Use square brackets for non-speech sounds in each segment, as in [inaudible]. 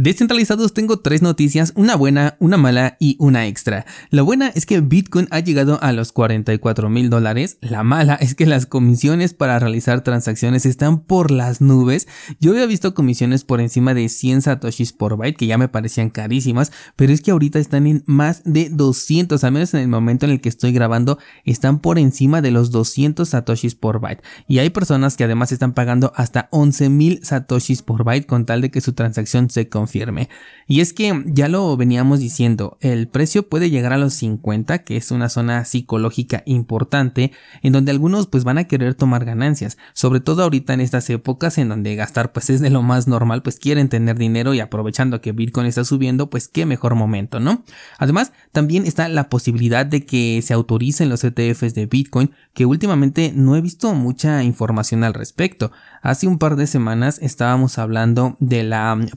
Descentralizados tengo tres noticias, una buena, una mala y una extra. La buena es que Bitcoin ha llegado a los 44 mil dólares. La mala es que las comisiones para realizar transacciones están por las nubes. Yo había visto comisiones por encima de 100 satoshis por byte que ya me parecían carísimas, pero es que ahorita están en más de 200, al menos en el momento en el que estoy grabando, están por encima de los 200 satoshis por byte. Y hay personas que además están pagando hasta 11 mil satoshis por byte con tal de que su transacción se confirme firme. Y es que ya lo veníamos diciendo, el precio puede llegar a los 50, que es una zona psicológica importante, en donde algunos pues van a querer tomar ganancias, sobre todo ahorita en estas épocas en donde gastar pues es de lo más normal, pues quieren tener dinero y aprovechando que Bitcoin está subiendo, pues qué mejor momento, ¿no? Además, también está la posibilidad de que se autoricen los ETFs de Bitcoin, que últimamente no he visto mucha información al respecto. Hace un par de semanas estábamos hablando de la mm,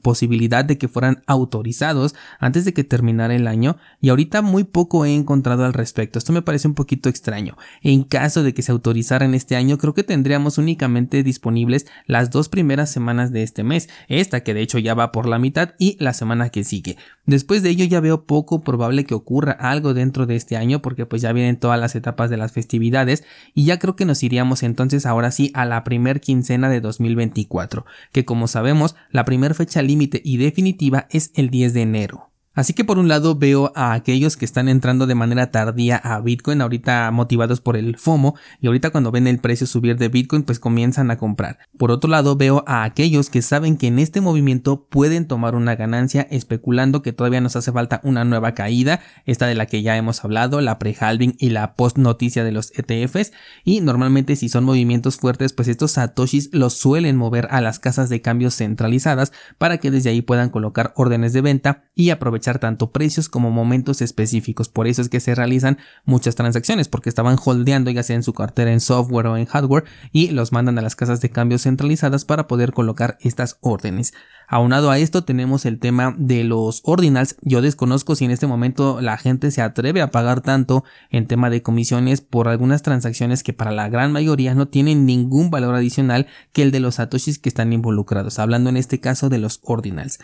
de que fueran autorizados antes de que terminara el año y ahorita muy poco he encontrado al respecto. Esto me parece un poquito extraño. En caso de que se autorizaran este año, creo que tendríamos únicamente disponibles las dos primeras semanas de este mes, esta que de hecho ya va por la mitad y la semana que sigue. Después de ello ya veo poco probable que ocurra algo dentro de este año porque pues ya vienen todas las etapas de las festividades y ya creo que nos iríamos entonces ahora sí a la primer quincena de 2024, que como sabemos la primera fecha límite y definitiva es el 10 de enero. Así que por un lado veo a aquellos que están entrando de manera tardía a Bitcoin, ahorita motivados por el FOMO, y ahorita cuando ven el precio subir de Bitcoin, pues comienzan a comprar. Por otro lado veo a aquellos que saben que en este movimiento pueden tomar una ganancia especulando que todavía nos hace falta una nueva caída, esta de la que ya hemos hablado, la pre-halving y la post-noticia de los ETFs, y normalmente si son movimientos fuertes, pues estos satoshis los suelen mover a las casas de cambios centralizadas para que desde ahí puedan colocar órdenes de venta y aprovechar tanto precios como momentos específicos. Por eso es que se realizan muchas transacciones, porque estaban holdeando ya sea en su cartera en software o en hardware y los mandan a las casas de cambio centralizadas para poder colocar estas órdenes. Aunado a esto tenemos el tema de los ordinals. Yo desconozco si en este momento la gente se atreve a pagar tanto en tema de comisiones por algunas transacciones que para la gran mayoría no tienen ningún valor adicional que el de los satoshis que están involucrados, hablando en este caso de los ordinals.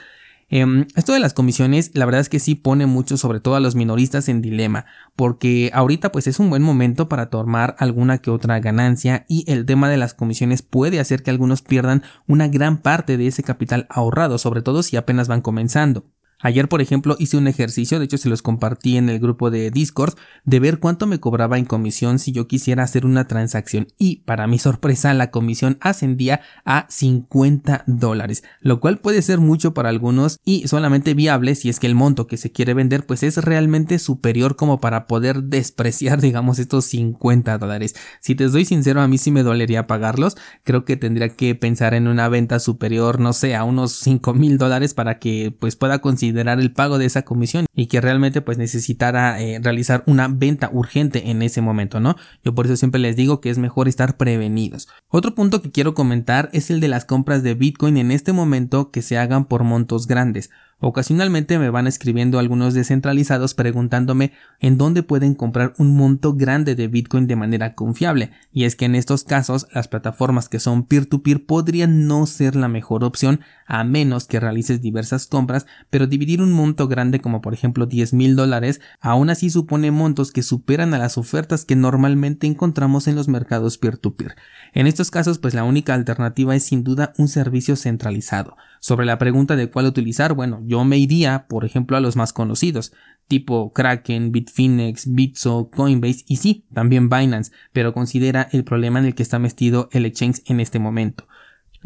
Em, esto de las comisiones, la verdad es que sí pone mucho, sobre todo a los minoristas, en dilema, porque ahorita pues es un buen momento para tomar alguna que otra ganancia y el tema de las comisiones puede hacer que algunos pierdan una gran parte de ese capital ahorrado, sobre todo si apenas van comenzando. Ayer, por ejemplo, hice un ejercicio, de hecho se los compartí en el grupo de Discord, de ver cuánto me cobraba en comisión si yo quisiera hacer una transacción y para mi sorpresa la comisión ascendía a 50 dólares, lo cual puede ser mucho para algunos y solamente viable si es que el monto que se quiere vender pues es realmente superior como para poder despreciar [laughs] digamos estos 50 dólares. Si te soy sincero a mí sí me dolería pagarlos, creo que tendría que pensar en una venta superior no sé a unos 5 mil dólares para que pues pueda conseguir considerar el pago de esa comisión y que realmente pues necesitara eh, realizar una venta urgente en ese momento, ¿no? Yo por eso siempre les digo que es mejor estar prevenidos. Otro punto que quiero comentar es el de las compras de Bitcoin en este momento que se hagan por montos grandes. Ocasionalmente me van escribiendo algunos descentralizados preguntándome en dónde pueden comprar un monto grande de Bitcoin de manera confiable, y es que en estos casos las plataformas que son peer-to-peer podrían no ser la mejor opción a menos que realices diversas compras, pero dividir un monto grande como por ejemplo 10 mil dólares aún así supone montos que superan a las ofertas que normalmente encontramos en los mercados peer-to-peer. En estos casos pues la única alternativa es sin duda un servicio centralizado. Sobre la pregunta de cuál utilizar, bueno, yo me iría, por ejemplo, a los más conocidos, tipo Kraken, Bitfinex, Bitso, Coinbase y sí, también Binance, pero considera el problema en el que está metido el exchange en este momento.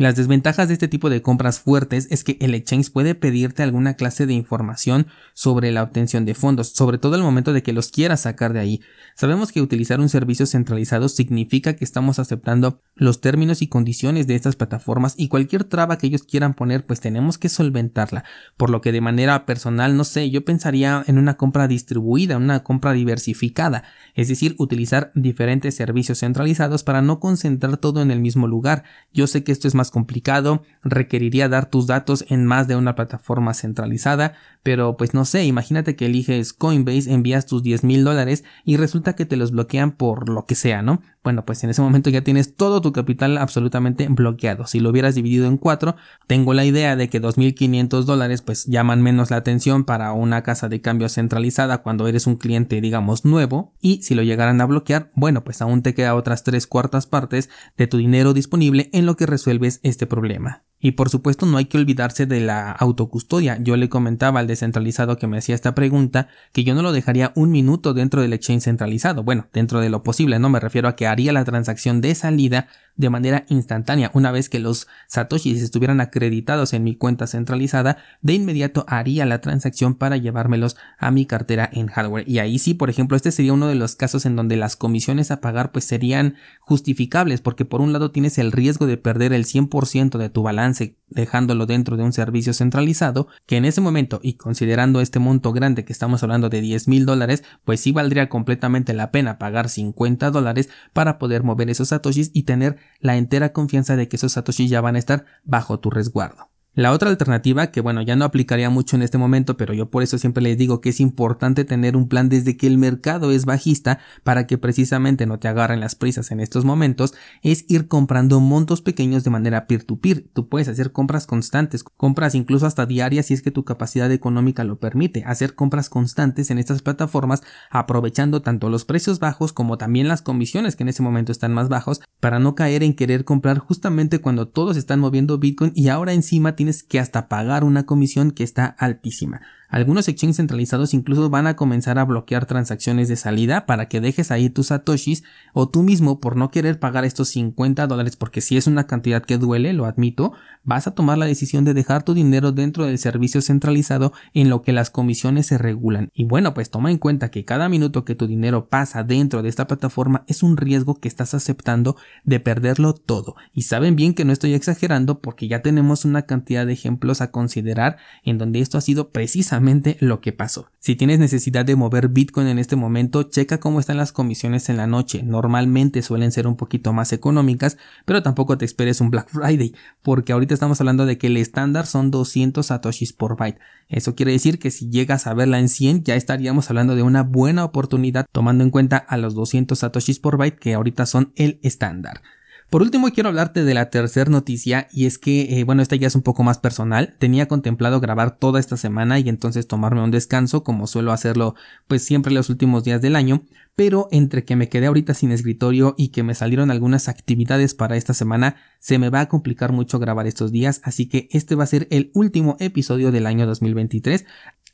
Las desventajas de este tipo de compras fuertes es que el exchange puede pedirte alguna clase de información sobre la obtención de fondos, sobre todo al momento de que los quieras sacar de ahí. Sabemos que utilizar un servicio centralizado significa que estamos aceptando los términos y condiciones de estas plataformas y cualquier traba que ellos quieran poner pues tenemos que solventarla, por lo que de manera personal no sé, yo pensaría en una compra distribuida, una compra diversificada, es decir, utilizar diferentes servicios centralizados para no concentrar todo en el mismo lugar. Yo sé que esto es más complicado, requeriría dar tus datos en más de una plataforma centralizada, pero pues no sé, imagínate que eliges Coinbase, envías tus 10 mil dólares y resulta que te los bloquean por lo que sea, ¿no? Bueno, pues en ese momento ya tienes todo tu capital absolutamente bloqueado. Si lo hubieras dividido en cuatro, tengo la idea de que 2.500 dólares pues llaman menos la atención para una casa de cambio centralizada cuando eres un cliente digamos nuevo y si lo llegaran a bloquear, bueno, pues aún te queda otras tres cuartas partes de tu dinero disponible en lo que resuelves este problema. Y por supuesto no hay que olvidarse de la autocustodia. Yo le comentaba al descentralizado que me hacía esta pregunta que yo no lo dejaría un minuto dentro del exchange centralizado. Bueno, dentro de lo posible, no me refiero a que haría la transacción de salida de manera instantánea. Una vez que los satoshis estuvieran acreditados en mi cuenta centralizada, de inmediato haría la transacción para llevármelos a mi cartera en hardware. Y ahí sí, por ejemplo, este sería uno de los casos en donde las comisiones a pagar pues serían justificables porque por un lado tienes el riesgo de perder el 100% de tu balance dejándolo dentro de un servicio centralizado que en ese momento y considerando este monto grande que estamos hablando de 10 mil dólares pues sí valdría completamente la pena pagar 50 dólares para poder mover esos satoshis y tener la entera confianza de que esos satoshis ya van a estar bajo tu resguardo. La otra alternativa, que bueno, ya no aplicaría mucho en este momento, pero yo por eso siempre les digo que es importante tener un plan desde que el mercado es bajista para que precisamente no te agarren las prisas en estos momentos, es ir comprando montos pequeños de manera peer-to-peer. Tú puedes hacer compras constantes, compras incluso hasta diarias si es que tu capacidad económica lo permite, hacer compras constantes en estas plataformas aprovechando tanto los precios bajos como también las comisiones que en ese momento están más bajos para no caer en querer comprar justamente cuando todos están moviendo Bitcoin y ahora encima tienes que hasta pagar una comisión que está altísima. Algunos exchanges centralizados incluso van a comenzar a bloquear transacciones de salida para que dejes ahí tus satoshis o tú mismo por no querer pagar estos 50 dólares porque si es una cantidad que duele, lo admito, vas a tomar la decisión de dejar tu dinero dentro del servicio centralizado en lo que las comisiones se regulan. Y bueno, pues toma en cuenta que cada minuto que tu dinero pasa dentro de esta plataforma es un riesgo que estás aceptando de perderlo todo. Y saben bien que no estoy exagerando porque ya tenemos una cantidad de ejemplos a considerar en donde esto ha sido precisamente lo que pasó. Si tienes necesidad de mover Bitcoin en este momento, checa cómo están las comisiones en la noche. Normalmente suelen ser un poquito más económicas, pero tampoco te esperes un Black Friday, porque ahorita estamos hablando de que el estándar son 200 satoshis por byte. Eso quiere decir que si llegas a verla en 100 ya estaríamos hablando de una buena oportunidad tomando en cuenta a los 200 satoshis por byte que ahorita son el estándar. Por último, quiero hablarte de la tercera noticia y es que, eh, bueno, esta ya es un poco más personal. Tenía contemplado grabar toda esta semana y entonces tomarme un descanso, como suelo hacerlo pues siempre los últimos días del año, pero entre que me quedé ahorita sin escritorio y que me salieron algunas actividades para esta semana, se me va a complicar mucho grabar estos días, así que este va a ser el último episodio del año 2023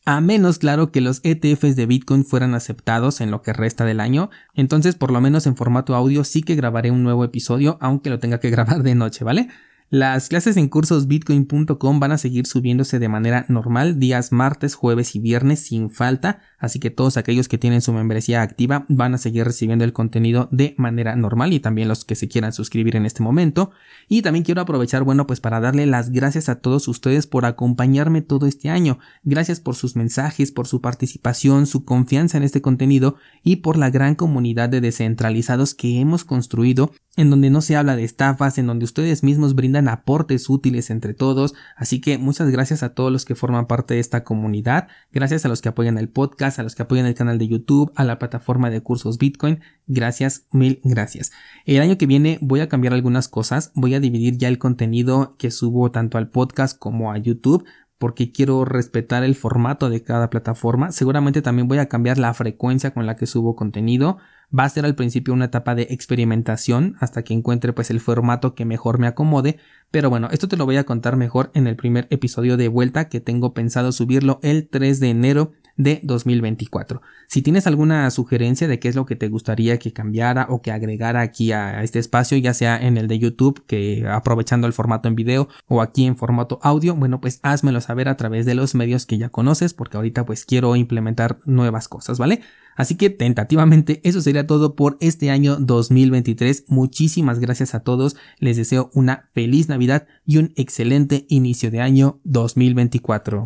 a menos claro que los ETFs de Bitcoin fueran aceptados en lo que resta del año, entonces por lo menos en formato audio sí que grabaré un nuevo episodio, aunque lo tenga que [laughs] grabar de noche, ¿vale? Las clases en cursosbitcoin.com van a seguir subiéndose de manera normal días martes, jueves y viernes sin falta, así que todos aquellos que tienen su membresía activa van a seguir recibiendo el contenido de manera normal y también los que se quieran suscribir en este momento. Y también quiero aprovechar, bueno, pues para darle las gracias a todos ustedes por acompañarme todo este año. Gracias por sus mensajes, por su participación, su confianza en este contenido y por la gran comunidad de descentralizados que hemos construido en donde no se habla de estafas, en donde ustedes mismos brindan aportes útiles entre todos. Así que muchas gracias a todos los que forman parte de esta comunidad, gracias a los que apoyan el podcast, a los que apoyan el canal de YouTube, a la plataforma de cursos Bitcoin. Gracias, mil gracias. El año que viene voy a cambiar algunas cosas, voy a dividir ya el contenido que subo tanto al podcast como a YouTube porque quiero respetar el formato de cada plataforma. Seguramente también voy a cambiar la frecuencia con la que subo contenido. Va a ser al principio una etapa de experimentación hasta que encuentre pues el formato que mejor me acomode. Pero bueno, esto te lo voy a contar mejor en el primer episodio de vuelta que tengo pensado subirlo el 3 de enero de 2024. Si tienes alguna sugerencia de qué es lo que te gustaría que cambiara o que agregara aquí a este espacio, ya sea en el de YouTube, que aprovechando el formato en video o aquí en formato audio, bueno, pues házmelo saber a través de los medios que ya conoces, porque ahorita pues quiero implementar nuevas cosas, ¿vale? Así que tentativamente eso sería todo por este año 2023. Muchísimas gracias a todos. Les deseo una feliz Navidad y un excelente inicio de año 2024.